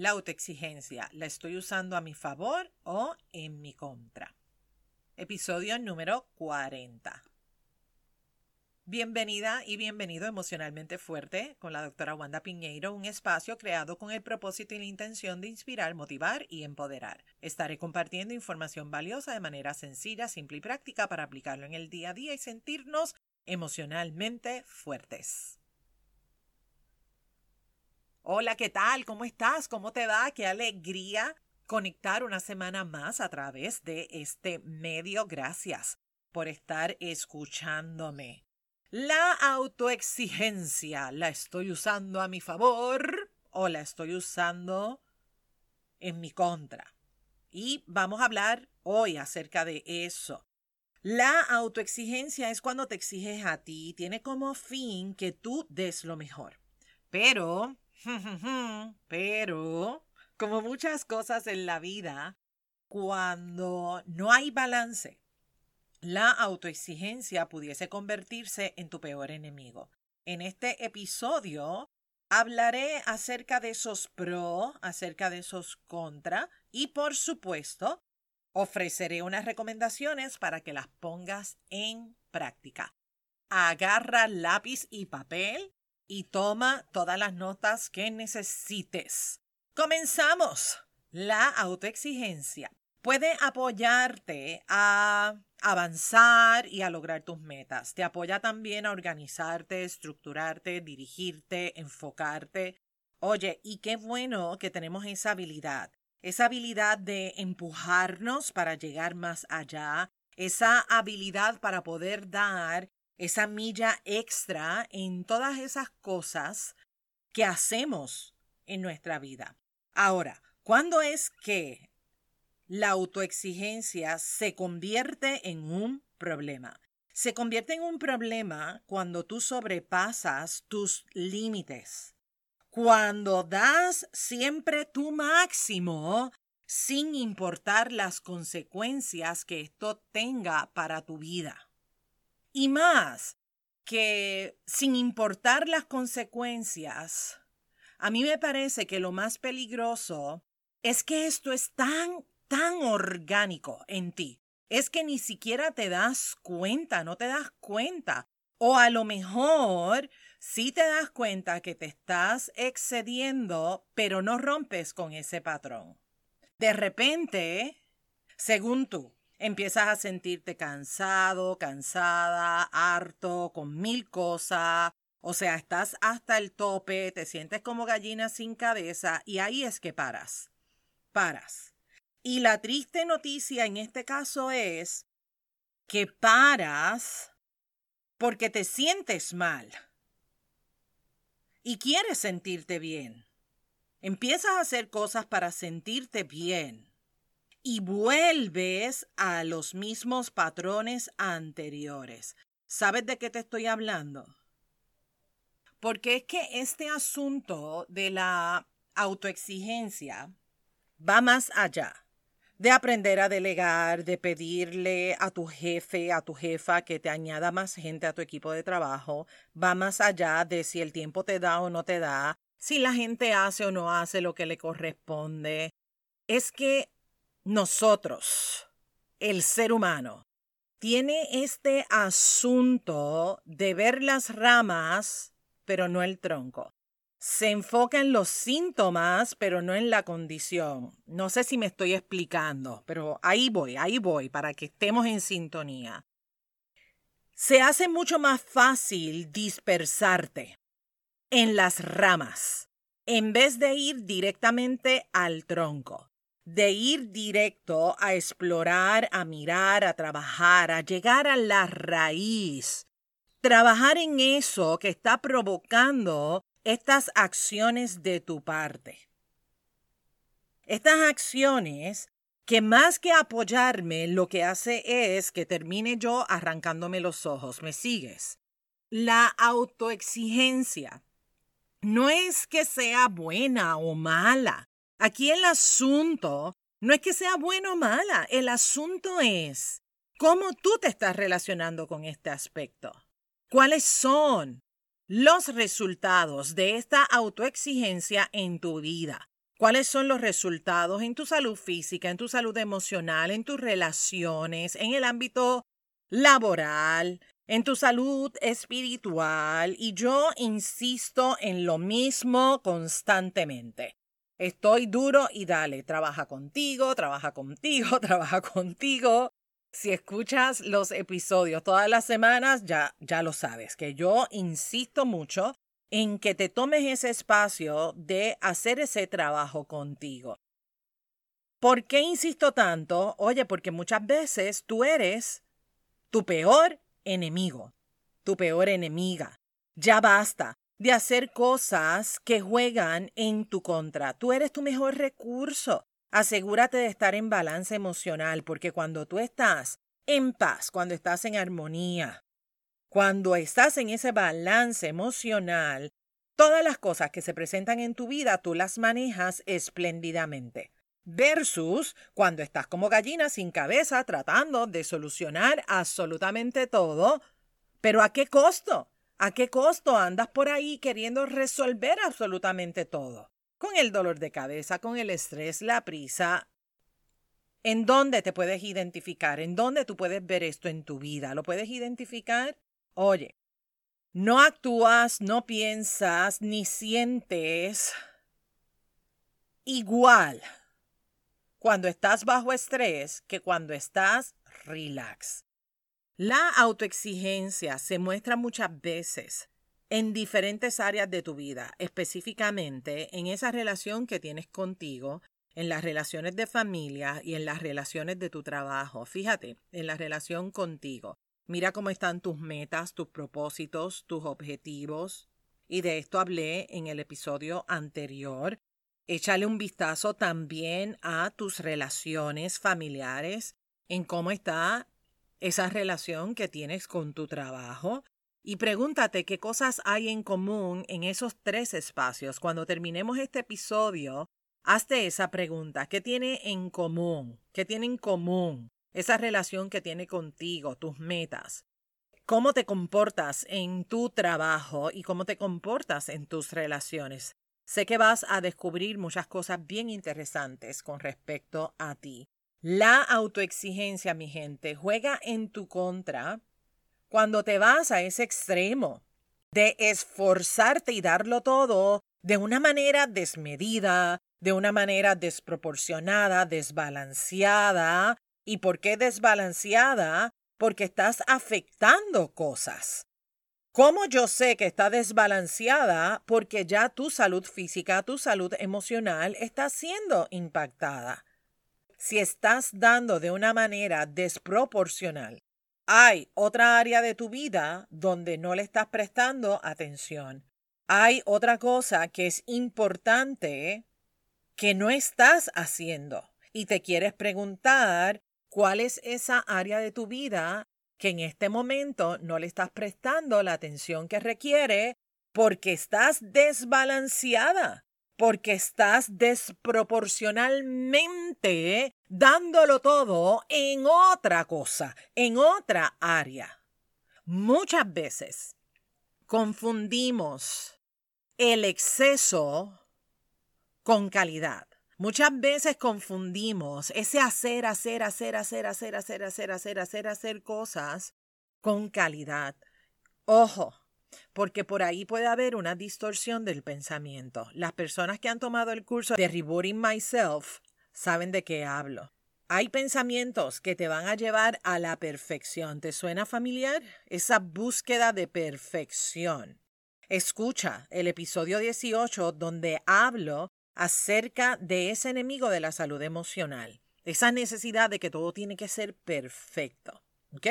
la autoexigencia, ¿la estoy usando a mi favor o en mi contra? Episodio número 40. Bienvenida y bienvenido Emocionalmente Fuerte con la doctora Wanda Piñeiro, un espacio creado con el propósito y la intención de inspirar, motivar y empoderar. Estaré compartiendo información valiosa de manera sencilla, simple y práctica para aplicarlo en el día a día y sentirnos emocionalmente fuertes. Hola, ¿qué tal? ¿Cómo estás? ¿Cómo te va? Qué alegría conectar una semana más a través de este medio. Gracias por estar escuchándome. La autoexigencia, ¿la estoy usando a mi favor o la estoy usando en mi contra? Y vamos a hablar hoy acerca de eso. La autoexigencia es cuando te exiges a ti, tiene como fin que tú des lo mejor. Pero, pero, como muchas cosas en la vida, cuando no hay balance la autoexigencia pudiese convertirse en tu peor enemigo. En este episodio hablaré acerca de esos pro, acerca de esos contra y por supuesto ofreceré unas recomendaciones para que las pongas en práctica. Agarra lápiz y papel y toma todas las notas que necesites. Comenzamos. La autoexigencia puede apoyarte a avanzar y a lograr tus metas. Te apoya también a organizarte, estructurarte, dirigirte, enfocarte. Oye, y qué bueno que tenemos esa habilidad, esa habilidad de empujarnos para llegar más allá, esa habilidad para poder dar esa milla extra en todas esas cosas que hacemos en nuestra vida. Ahora, ¿cuándo es que la autoexigencia se convierte en un problema. Se convierte en un problema cuando tú sobrepasas tus límites. Cuando das siempre tu máximo sin importar las consecuencias que esto tenga para tu vida. Y más, que sin importar las consecuencias, a mí me parece que lo más peligroso es que esto es tan tan orgánico en ti. Es que ni siquiera te das cuenta, no te das cuenta. O a lo mejor sí te das cuenta que te estás excediendo, pero no rompes con ese patrón. De repente, según tú, empiezas a sentirte cansado, cansada, harto, con mil cosas. O sea, estás hasta el tope, te sientes como gallina sin cabeza y ahí es que paras. Paras y la triste noticia en este caso es que paras porque te sientes mal y quieres sentirte bien. Empiezas a hacer cosas para sentirte bien y vuelves a los mismos patrones anteriores. ¿Sabes de qué te estoy hablando? Porque es que este asunto de la autoexigencia va más allá de aprender a delegar, de pedirle a tu jefe, a tu jefa que te añada más gente a tu equipo de trabajo, va más allá de si el tiempo te da o no te da, si la gente hace o no hace lo que le corresponde. Es que nosotros, el ser humano, tiene este asunto de ver las ramas, pero no el tronco se enfoca en los síntomas, pero no en la condición. No sé si me estoy explicando, pero ahí voy, ahí voy, para que estemos en sintonía. Se hace mucho más fácil dispersarte en las ramas, en vez de ir directamente al tronco, de ir directo a explorar, a mirar, a trabajar, a llegar a la raíz. Trabajar en eso que está provocando estas acciones de tu parte. Estas acciones que más que apoyarme lo que hace es que termine yo arrancándome los ojos. ¿Me sigues? La autoexigencia no es que sea buena o mala. Aquí el asunto no es que sea buena o mala. El asunto es cómo tú te estás relacionando con este aspecto. ¿Cuáles son los resultados de esta autoexigencia en tu vida. cuáles son los resultados en tu salud física, en tu salud emocional, en tus relaciones, en el ámbito laboral, en tu salud espiritual. Y yo insisto en lo mismo constantemente. Estoy duro y dale, trabaja contigo, trabaja contigo, trabaja contigo. Si escuchas los episodios todas las semanas, ya, ya lo sabes, que yo insisto mucho en que te tomes ese espacio de hacer ese trabajo contigo. ¿Por qué insisto tanto? Oye, porque muchas veces tú eres tu peor enemigo, tu peor enemiga. Ya basta de hacer cosas que juegan en tu contra. Tú eres tu mejor recurso. Asegúrate de estar en balance emocional, porque cuando tú estás en paz, cuando estás en armonía, cuando estás en ese balance emocional, todas las cosas que se presentan en tu vida tú las manejas espléndidamente. Versus cuando estás como gallina sin cabeza tratando de solucionar absolutamente todo. Pero ¿a qué costo? ¿A qué costo andas por ahí queriendo resolver absolutamente todo? Con el dolor de cabeza, con el estrés, la prisa. ¿En dónde te puedes identificar? ¿En dónde tú puedes ver esto en tu vida? ¿Lo puedes identificar? Oye, no actúas, no piensas, ni sientes igual cuando estás bajo estrés que cuando estás relax. La autoexigencia se muestra muchas veces en diferentes áreas de tu vida, específicamente en esa relación que tienes contigo, en las relaciones de familia y en las relaciones de tu trabajo. Fíjate, en la relación contigo. Mira cómo están tus metas, tus propósitos, tus objetivos. Y de esto hablé en el episodio anterior. Échale un vistazo también a tus relaciones familiares, en cómo está esa relación que tienes con tu trabajo. Y pregúntate qué cosas hay en común en esos tres espacios. Cuando terminemos este episodio, hazte esa pregunta. ¿Qué tiene en común? ¿Qué tiene en común esa relación que tiene contigo, tus metas, cómo te comportas en tu trabajo y cómo te comportas en tus relaciones. Sé que vas a descubrir muchas cosas bien interesantes con respecto a ti. La autoexigencia, mi gente, juega en tu contra cuando te vas a ese extremo de esforzarte y darlo todo de una manera desmedida, de una manera desproporcionada, desbalanceada, ¿Y por qué desbalanceada? Porque estás afectando cosas. ¿Cómo yo sé que está desbalanceada? Porque ya tu salud física, tu salud emocional está siendo impactada. Si estás dando de una manera desproporcional, hay otra área de tu vida donde no le estás prestando atención. Hay otra cosa que es importante que no estás haciendo. Y te quieres preguntar ¿Cuál es esa área de tu vida que en este momento no le estás prestando la atención que requiere porque estás desbalanceada? Porque estás desproporcionalmente dándolo todo en otra cosa, en otra área. Muchas veces confundimos el exceso con calidad. Muchas veces confundimos ese hacer, hacer, hacer, hacer, hacer, hacer, hacer, hacer, hacer, hacer cosas con calidad. Ojo, porque por ahí puede haber una distorsión del pensamiento. Las personas que han tomado el curso de Rebooting Myself saben de qué hablo. Hay pensamientos que te van a llevar a la perfección. ¿Te suena familiar? Esa búsqueda de perfección. Escucha el episodio 18 donde hablo acerca de ese enemigo de la salud emocional, esa necesidad de que todo tiene que ser perfecto. ¿Ok?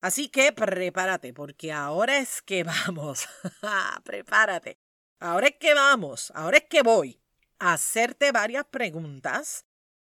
Así que prepárate, porque ahora es que vamos. prepárate. Ahora es que vamos, ahora es que voy a hacerte varias preguntas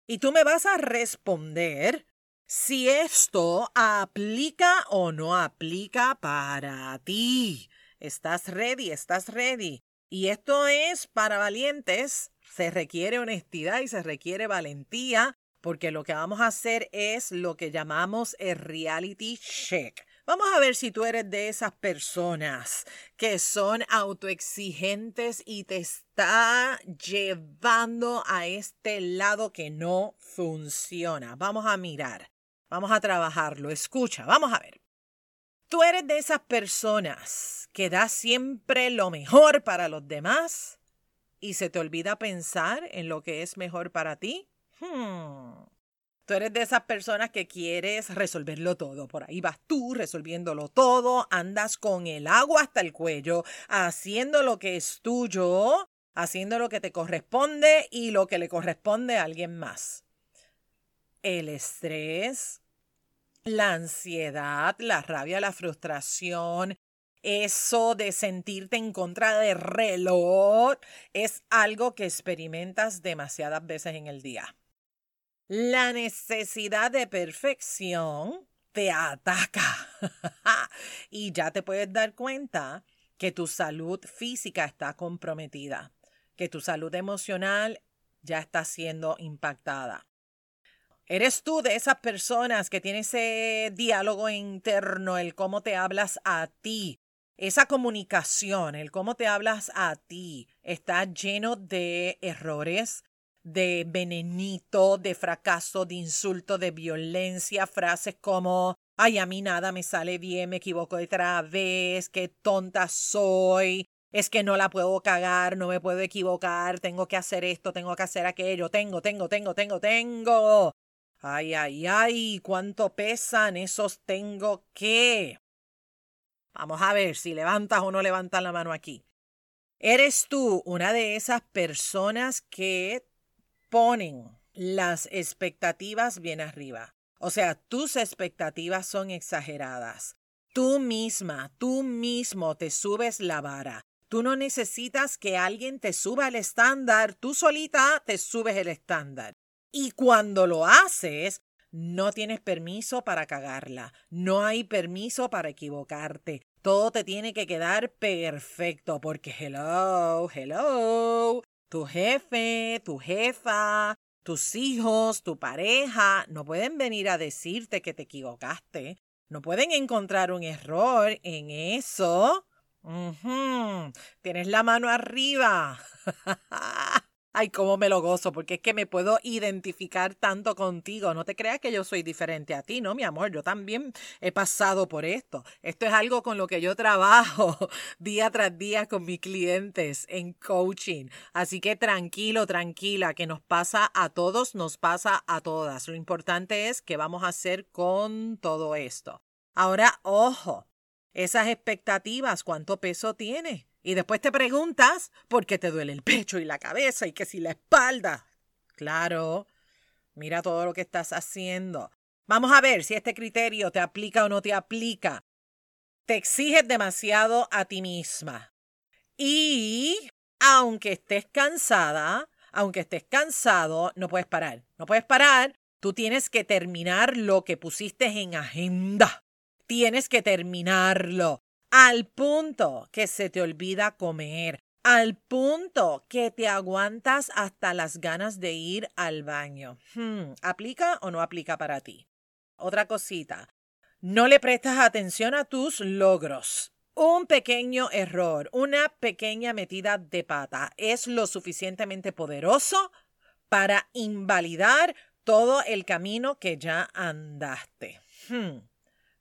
y tú me vas a responder si esto aplica o no aplica para ti. ¿Estás ready? ¿Estás ready? Y esto es para valientes se requiere honestidad y se requiere valentía porque lo que vamos a hacer es lo que llamamos el reality check. Vamos a ver si tú eres de esas personas que son autoexigentes y te está llevando a este lado que no funciona. Vamos a mirar, vamos a trabajarlo. Escucha, vamos a ver. Tú eres de esas personas que da siempre lo mejor para los demás y se te olvida pensar en lo que es mejor para ti. Hmm. Tú eres de esas personas que quieres resolverlo todo. Por ahí vas tú resolviéndolo todo. Andas con el agua hasta el cuello, haciendo lo que es tuyo, haciendo lo que te corresponde y lo que le corresponde a alguien más. El estrés, la ansiedad, la rabia, la frustración, eso de sentirte en contra de reloj, es algo que experimentas demasiadas veces en el día. La necesidad de perfección te ataca y ya te puedes dar cuenta que tu salud física está comprometida, que tu salud emocional ya está siendo impactada. ¿Eres tú de esas personas que tiene ese diálogo interno, el cómo te hablas a ti? Esa comunicación, el cómo te hablas a ti, está lleno de errores, de venenito, de fracaso, de insulto, de violencia, frases como, ay, a mí nada me sale bien, me equivoco otra vez, qué tonta soy, es que no la puedo cagar, no me puedo equivocar, tengo que hacer esto, tengo que hacer aquello, tengo, tengo, tengo, tengo, tengo. Ay, ay, ay, cuánto pesan esos tengo que. Vamos a ver si levantas o no levantas la mano aquí. ¿Eres tú una de esas personas que ponen las expectativas bien arriba. O sea, tus expectativas son exageradas. Tú misma, tú mismo te subes la vara. Tú no necesitas que alguien te suba el estándar, tú solita te subes el estándar. Y cuando lo haces, no tienes permiso para cagarla, no hay permiso para equivocarte. Todo te tiene que quedar perfecto porque hello, hello, tu jefe, tu jefa, tus hijos, tu pareja, no pueden venir a decirte que te equivocaste. No pueden encontrar un error en eso. Tienes la mano arriba. Ay, cómo me lo gozo, porque es que me puedo identificar tanto contigo. No te creas que yo soy diferente a ti, no, mi amor. Yo también he pasado por esto. Esto es algo con lo que yo trabajo día tras día con mis clientes en coaching. Así que tranquilo, tranquila, que nos pasa a todos, nos pasa a todas. Lo importante es qué vamos a hacer con todo esto. Ahora, ojo, esas expectativas, ¿cuánto peso tiene? Y después te preguntas por qué te duele el pecho y la cabeza y que si la espalda. Claro, mira todo lo que estás haciendo. Vamos a ver si este criterio te aplica o no te aplica. Te exiges demasiado a ti misma. Y aunque estés cansada, aunque estés cansado, no puedes parar. No puedes parar. Tú tienes que terminar lo que pusiste en agenda. Tienes que terminarlo al punto que se te olvida comer, al punto que te aguantas hasta las ganas de ir al baño. Hmm, ¿Aplica o no aplica para ti? Otra cosita, no le prestas atención a tus logros. Un pequeño error, una pequeña metida de pata es lo suficientemente poderoso para invalidar todo el camino que ya andaste. Hmm.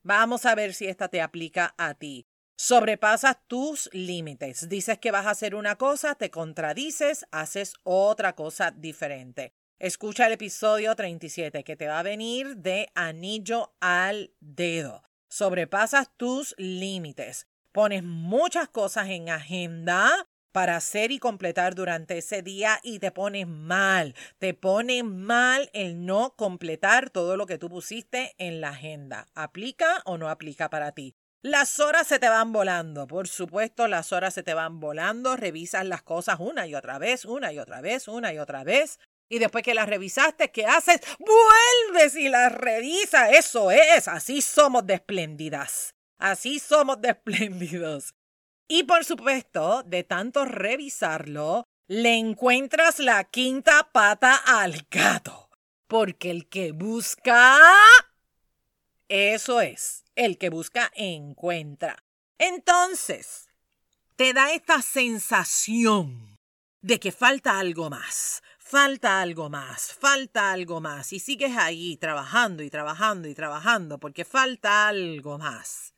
Vamos a ver si esta te aplica a ti. Sobrepasas tus límites. Dices que vas a hacer una cosa, te contradices, haces otra cosa diferente. Escucha el episodio 37 que te va a venir de anillo al dedo. Sobrepasas tus límites. Pones muchas cosas en agenda para hacer y completar durante ese día y te pones mal. Te pone mal el no completar todo lo que tú pusiste en la agenda. ¿Aplica o no aplica para ti? Las horas se te van volando, por supuesto, las horas se te van volando, revisas las cosas una y otra vez, una y otra vez, una y otra vez. Y después que las revisaste, ¿qué haces? Vuelves y las revisas. Eso es, así somos de espléndidas. Así somos de espléndidos. Y por supuesto, de tanto revisarlo, le encuentras la quinta pata al gato. Porque el que busca Eso es, el que busca encuentra. Entonces, te da esta sensación de que falta algo más, falta algo más, falta algo más, y sigues ahí trabajando y trabajando y trabajando porque falta algo más.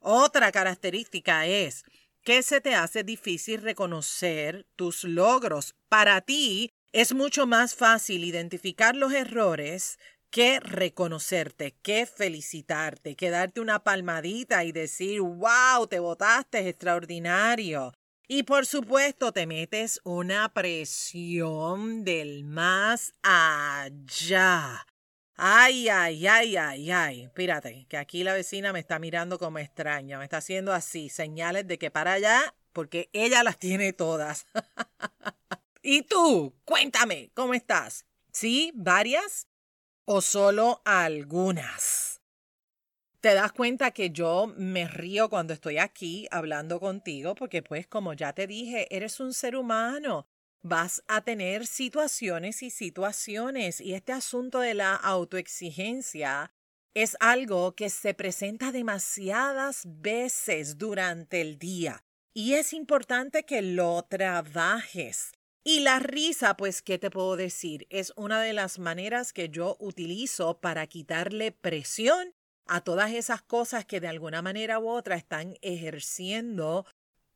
Otra característica es que se te hace difícil reconocer tus logros. Para ti es mucho más fácil identificar los errores que reconocerte, que felicitarte, que darte una palmadita y decir, wow, te votaste, extraordinario. Y por supuesto te metes una presión del más allá. Ay, ay, ay, ay, ay. Espérate, que aquí la vecina me está mirando como extraña, me está haciendo así, señales de que para allá, porque ella las tiene todas. ¿Y tú? Cuéntame, ¿cómo estás? ¿Sí? ¿Varias? ¿O solo algunas? Te das cuenta que yo me río cuando estoy aquí hablando contigo porque pues como ya te dije, eres un ser humano vas a tener situaciones y situaciones y este asunto de la autoexigencia es algo que se presenta demasiadas veces durante el día y es importante que lo trabajes. Y la risa, pues, ¿qué te puedo decir? Es una de las maneras que yo utilizo para quitarle presión a todas esas cosas que de alguna manera u otra están ejerciendo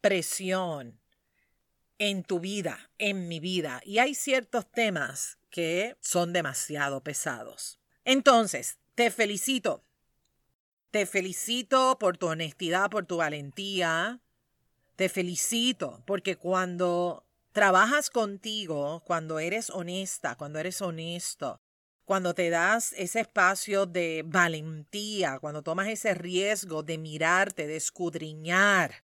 presión en tu vida, en mi vida, y hay ciertos temas que son demasiado pesados. Entonces, te felicito. Te felicito por tu honestidad, por tu valentía. Te felicito porque cuando trabajas contigo, cuando eres honesta, cuando eres honesto, cuando te das ese espacio de valentía, cuando tomas ese riesgo de mirarte, de escudriñar,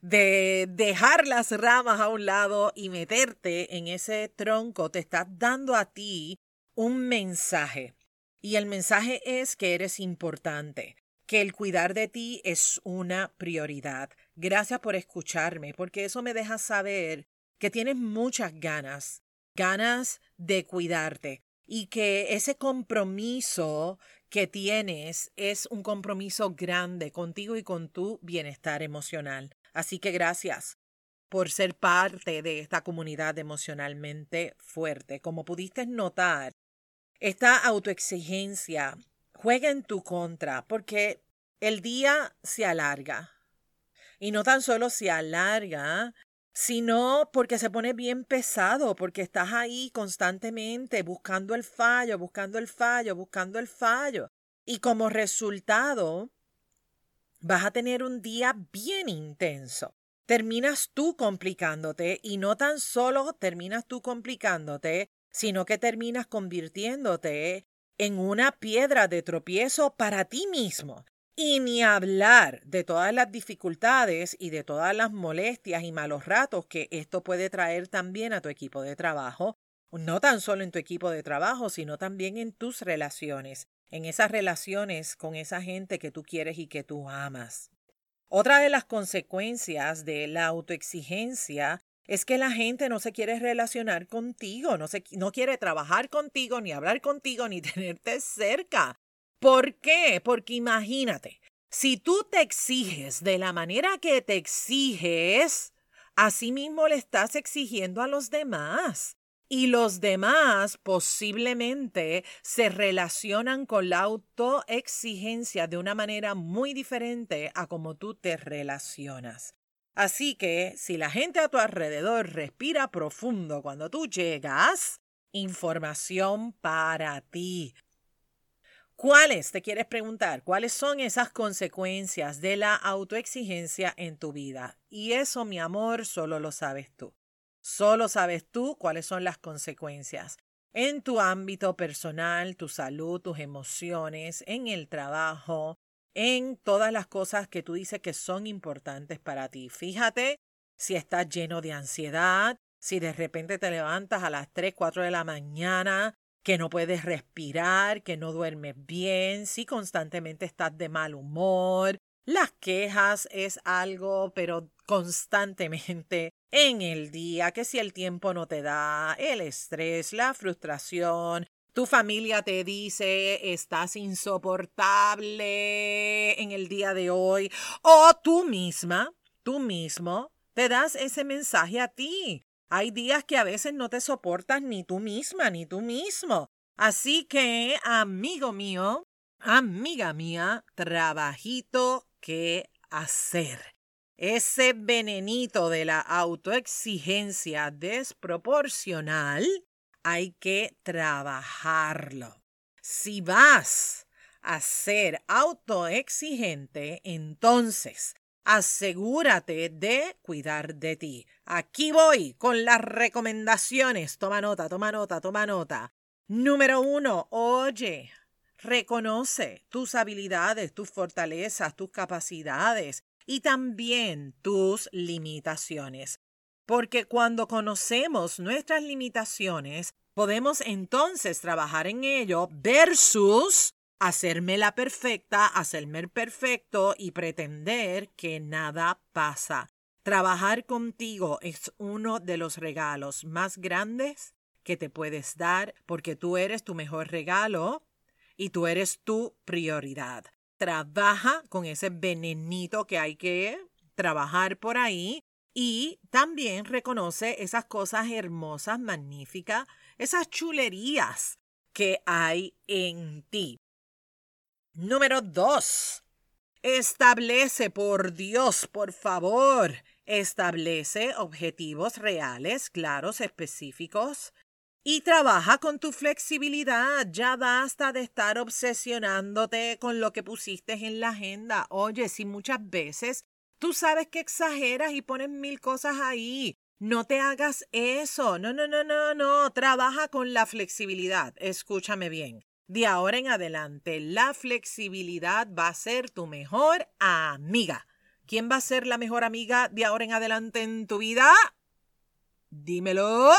de dejar las ramas a un lado y meterte en ese tronco, te estás dando a ti un mensaje. Y el mensaje es que eres importante, que el cuidar de ti es una prioridad. Gracias por escucharme, porque eso me deja saber que tienes muchas ganas, ganas de cuidarte y que ese compromiso que tienes es un compromiso grande contigo y con tu bienestar emocional. Así que gracias por ser parte de esta comunidad emocionalmente fuerte. Como pudiste notar, esta autoexigencia juega en tu contra porque el día se alarga. Y no tan solo se alarga, sino porque se pone bien pesado, porque estás ahí constantemente buscando el fallo, buscando el fallo, buscando el fallo. Y como resultado, vas a tener un día bien intenso. Terminas tú complicándote y no tan solo terminas tú complicándote, sino que terminas convirtiéndote en una piedra de tropiezo para ti mismo. Y ni hablar de todas las dificultades y de todas las molestias y malos ratos que esto puede traer también a tu equipo de trabajo, no tan solo en tu equipo de trabajo, sino también en tus relaciones en esas relaciones con esa gente que tú quieres y que tú amas. Otra de las consecuencias de la autoexigencia es que la gente no se quiere relacionar contigo, no, se, no quiere trabajar contigo, ni hablar contigo, ni tenerte cerca. ¿Por qué? Porque imagínate, si tú te exiges de la manera que te exiges, así mismo le estás exigiendo a los demás y los demás posiblemente se relacionan con la autoexigencia de una manera muy diferente a como tú te relacionas. Así que si la gente a tu alrededor respira profundo cuando tú llegas, información para ti. ¿Cuáles, te quieres preguntar, cuáles son esas consecuencias de la autoexigencia en tu vida? Y eso, mi amor, solo lo sabes tú. Solo sabes tú cuáles son las consecuencias en tu ámbito personal, tu salud, tus emociones, en el trabajo, en todas las cosas que tú dices que son importantes para ti. Fíjate si estás lleno de ansiedad, si de repente te levantas a las 3, 4 de la mañana, que no puedes respirar, que no duermes bien, si constantemente estás de mal humor. Las quejas es algo, pero constantemente en el día, que si el tiempo no te da, el estrés, la frustración, Tu familia te dice estás insoportable en el día de hoy. O tú misma, tú mismo, te das ese mensaje a ti. Hay días que a veces no te soportas ni tú misma, ni tú mismo. Así que, amigo mío, amiga mía, trabajito que hacer. Ese venenito de la autoexigencia desproporcional hay que trabajarlo. Si vas a ser autoexigente, entonces asegúrate de cuidar de ti. Aquí voy con las recomendaciones. Toma nota, toma nota, toma nota. Número uno, oye, reconoce tus habilidades, tus fortalezas, tus capacidades y también tus limitaciones. Porque cuando conocemos nuestras limitaciones, podemos entonces trabajar en ello versus hacerme la perfecta, hacerme el perfecto y pretender que nada pasa. Trabajar contigo es uno de los regalos más grandes que te puedes dar porque tú eres tu mejor regalo y tú eres tu prioridad. Trabaja con ese venenito que hay que trabajar por ahí y también reconoce esas cosas hermosas, magníficas, esas chulerías que hay en ti. Número dos. Establece, por Dios, por favor, establece objetivos reales, claros, específicos. Y trabaja con tu flexibilidad. Ya basta de estar obsesionándote con lo que pusiste en la agenda. Oye, si muchas veces Tú sabes que exageras y pones mil cosas ahí. No te hagas eso. No, no, no, no, no. Trabaja con la flexibilidad. Escúchame bien. De ahora en adelante, la flexibilidad va a ser tu mejor amiga. ¿Quién va a ser la mejor amiga de ahora en adelante en tu vida? Dímelo.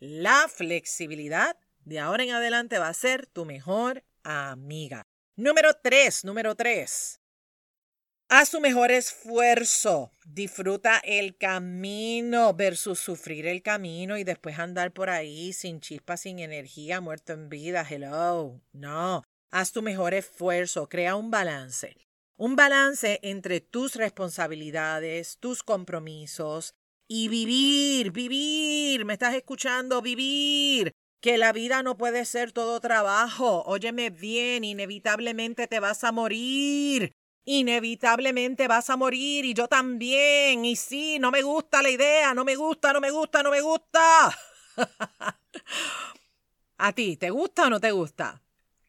La flexibilidad de ahora en adelante va a ser tu mejor amiga. Número 3, número 3. Haz su mejor esfuerzo. Disfruta el camino versus sufrir el camino y después andar por ahí sin chispa, sin energía, muerto en vida. Hello. No. Haz tu mejor esfuerzo. Crea un balance. Un balance entre tus responsabilidades, tus compromisos y vivir, vivir. ¿Me estás escuchando? Vivir. Que la vida no puede ser todo trabajo. Óyeme bien, inevitablemente te vas a morir inevitablemente vas a morir y yo también. Y sí, no me gusta la idea, no me gusta, no me gusta, no me gusta. ¿A ti te gusta o no te gusta?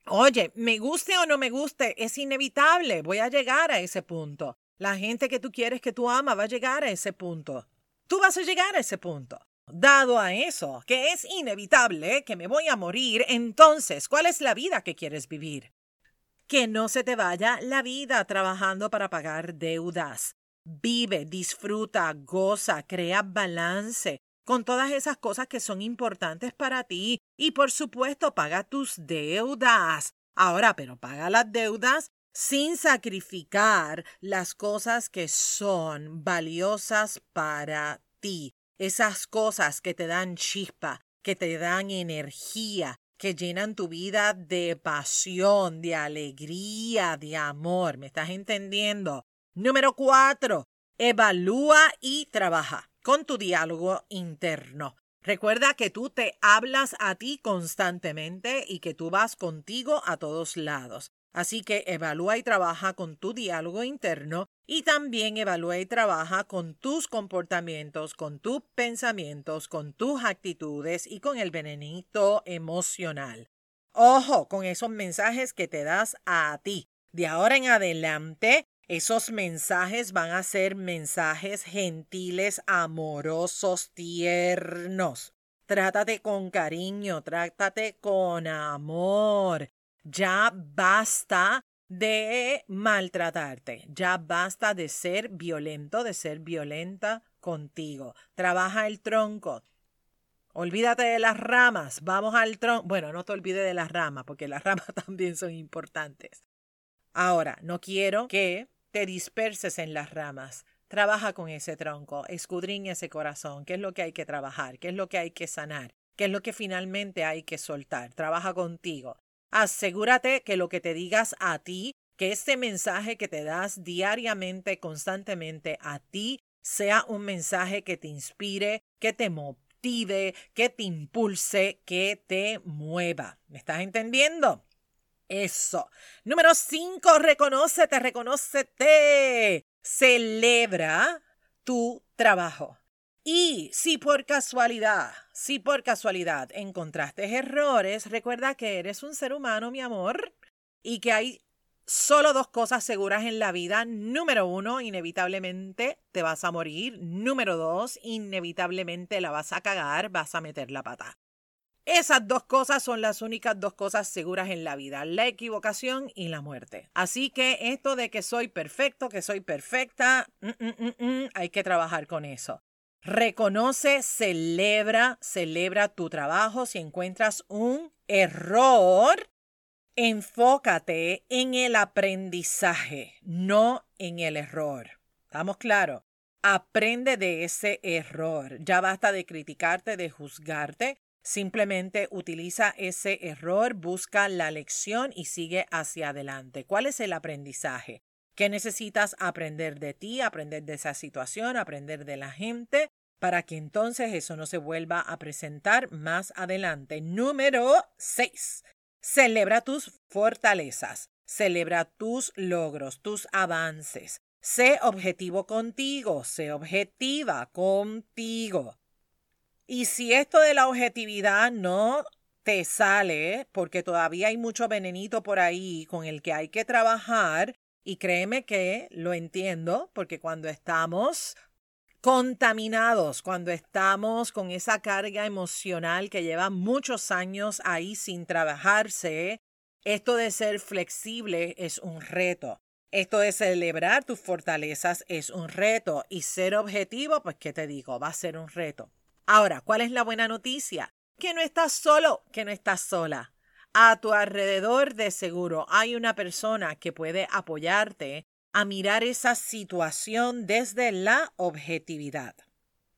Oye, me guste o no me guste, es inevitable, voy a llegar a ese punto. La gente que tú quieres que tú amas va a llegar a ese punto. Tú vas a llegar a ese punto. Dado a eso, que es inevitable que me voy a morir, entonces, ¿cuál es la vida que quieres vivir? Que no se te vaya la vida trabajando para pagar deudas. Vive, disfruta, goza, crea balance con todas esas cosas que son importantes para ti y por supuesto paga tus deudas. Ahora, pero paga las deudas sin sacrificar las cosas que son valiosas para ti. Esas cosas que te dan chispa, que te dan energía, que llenan tu vida de pasión, de alegría, de amor. ¿Me estás entendiendo? Número cuatro, evalúa y trabaja con tu diálogo interno. Recuerda que tú te hablas a ti constantemente y que tú vas contigo a todos lados. Así que evalúa y trabaja con tu diálogo interno y también evalúa y trabaja con tus comportamientos, con tus pensamientos, con tus actitudes y con el venenito emocional. Ojo con esos mensajes que te das a ti. De ahora en adelante, esos mensajes van a ser mensajes gentiles, amorosos, tiernos. Trátate con cariño, trátate con amor. Ya basta de maltratarte, ya basta de ser violento, de ser violenta contigo. Trabaja el tronco. Olvídate de las ramas, vamos al tronco. Bueno, no te olvides de las ramas, porque las ramas también son importantes. Ahora, no quiero que te disperses en las ramas. Trabaja con ese tronco, escudriña ese corazón, qué es lo que hay que trabajar, qué es lo que hay que sanar. ¿Qué es lo que finalmente hay que soltar? Trabaja contigo. Asegúrate que lo que te digas a ti, que este mensaje que te das diariamente, constantemente a ti, sea un mensaje que te inspire, que te motive, que te impulse, que te mueva. ¿Me estás entendiendo? Eso. Número cinco, reconócete, reconócete. Celebra tu trabajo. Y si por casualidad, si por casualidad encontraste errores, recuerda que eres un ser humano, mi amor, y que hay solo dos cosas seguras en la vida. Número uno, inevitablemente te vas a morir. Número dos, inevitablemente la vas a cagar, vas a meter la pata. Esas dos cosas son las únicas dos cosas seguras en la vida, la equivocación y la muerte. Así que esto de que soy perfecto, que soy perfecta, mm, mm, mm, hay que trabajar con eso. Reconoce, celebra, celebra tu trabajo. Si encuentras un error, enfócate en el aprendizaje, no en el error. ¿Estamos claros? Aprende de ese error. Ya basta de criticarte, de juzgarte. Simplemente utiliza ese error, busca la lección y sigue hacia adelante. ¿Cuál es el aprendizaje? ¿Qué necesitas aprender de ti, aprender de esa situación, aprender de la gente, para que entonces eso no se vuelva a presentar más adelante? Número 6. Celebra tus fortalezas, celebra tus logros, tus avances. Sé objetivo contigo, sé objetiva contigo. Y si esto de la objetividad no te sale, porque todavía hay mucho venenito por ahí con el que hay que trabajar, y créeme que lo entiendo, porque cuando estamos contaminados, cuando estamos con esa carga emocional que lleva muchos años ahí sin trabajarse, esto de ser flexible es un reto. Esto de celebrar tus fortalezas es un reto y ser objetivo, pues qué te digo, va a ser un reto. Ahora, ¿cuál es la buena noticia? Que no estás solo, que no estás sola. A tu alrededor de seguro hay una persona que puede apoyarte a mirar esa situación desde la objetividad.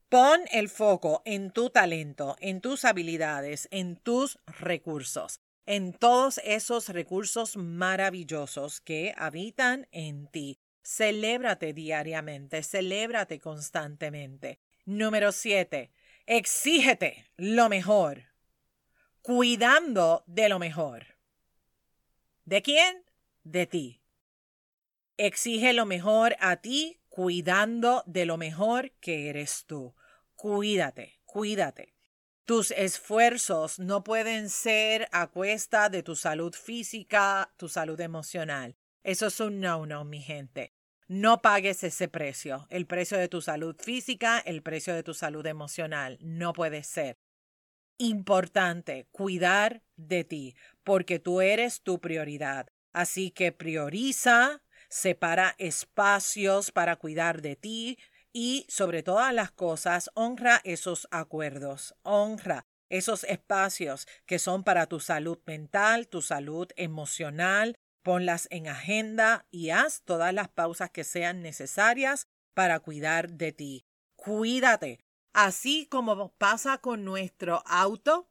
Pon el foco en tu talento, en tus habilidades, en tus recursos, en todos esos recursos maravillosos que habitan en ti. Celébrate diariamente, celébrate constantemente. Número 7. Exígete lo mejor, cuidando de lo mejor. ¿De quién? De ti. Exige lo mejor a ti, cuidando de lo mejor que eres tú. Cuídate, cuídate. Tus esfuerzos no pueden ser a cuesta de tu salud física, tu salud emocional. Eso es un no-no, mi gente. No pagues ese precio, el precio de tu salud física, el precio de tu salud emocional. No puede ser. Importante, cuidar de ti, porque tú eres tu prioridad. Así que prioriza, separa espacios para cuidar de ti y, sobre todas las cosas, honra esos acuerdos, honra esos espacios que son para tu salud mental, tu salud emocional, Ponlas en agenda y haz todas las pausas que sean necesarias para cuidar de ti. Cuídate. Así como pasa con nuestro auto.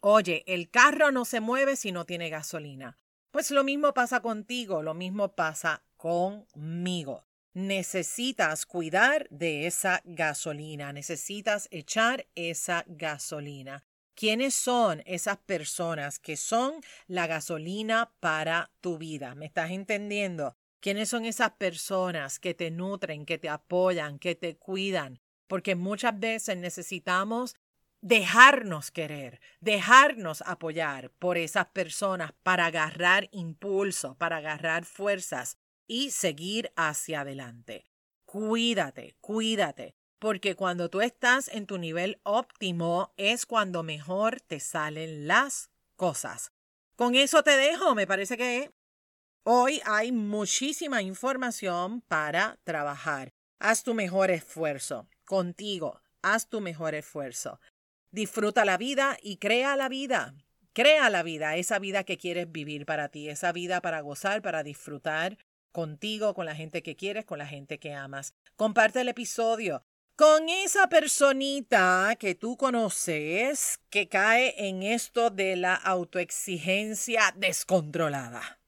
Oye, el carro no se mueve si no tiene gasolina. Pues lo mismo pasa contigo, lo mismo pasa conmigo. Necesitas cuidar de esa gasolina, necesitas echar esa gasolina. ¿Quiénes son esas personas que son la gasolina para tu vida? ¿Me estás entendiendo? ¿Quiénes son esas personas que te nutren, que te apoyan, que te cuidan? Porque muchas veces necesitamos dejarnos querer, dejarnos apoyar por esas personas para agarrar impulso, para agarrar fuerzas y seguir hacia adelante. Cuídate, cuídate porque cuando tú estás en tu nivel óptimo es cuando mejor te salen las cosas. Con eso te dejo, me parece que hoy hay muchísima información para trabajar. Haz tu mejor esfuerzo contigo, haz tu mejor esfuerzo. Disfruta la vida y crea la vida. Crea la vida, esa vida que quieres vivir para ti, esa vida para gozar, para disfrutar contigo, con la gente que quieres, con la gente que amas. Comparte el episodio. con esa personita que tú conoces que cae en esto de la autoexigencia descontrolada.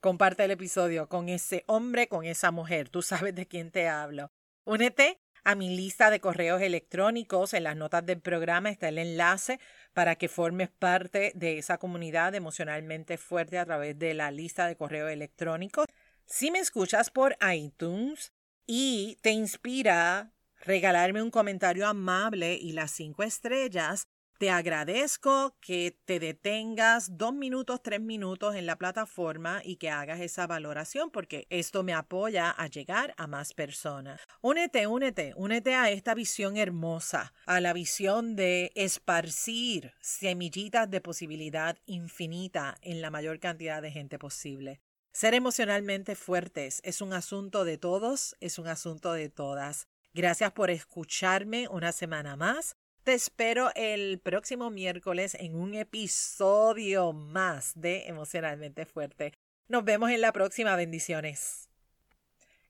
Comparte el episodio con ese hombre, con esa mujer. Tú sabes de quién te hablo. Únete a mi lista de correos electrónicos. En las notas del programa está el enlace para que formes parte de esa comunidad emocionalmente fuerte a través de la lista de correos electrónicos. Si me escuchas por iTunes y te inspira regalarme un comentario amable y las cinco estrellas, te agradezco que te detengas dos minutos, tres minutos en la plataforma y que hagas esa valoración porque esto me apoya a llegar a más personas. Únete, únete, únete a esta visión hermosa, a la visión de esparcir semillitas de posibilidad infinita en la mayor cantidad de gente posible. Ser emocionalmente fuertes es un asunto de todos, es un asunto de todas. Gracias por escucharme una semana más. Te espero el próximo miércoles en un episodio más de Emocionalmente Fuerte. Nos vemos en la próxima. Bendiciones.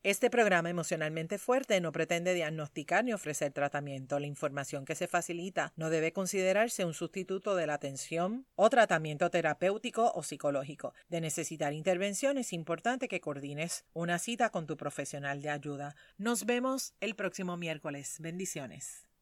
Este programa Emocionalmente Fuerte no pretende diagnosticar ni ofrecer tratamiento. La información que se facilita no debe considerarse un sustituto de la atención o tratamiento terapéutico o psicológico. De necesitar intervención es importante que coordines una cita con tu profesional de ayuda. Nos vemos el próximo miércoles. Bendiciones.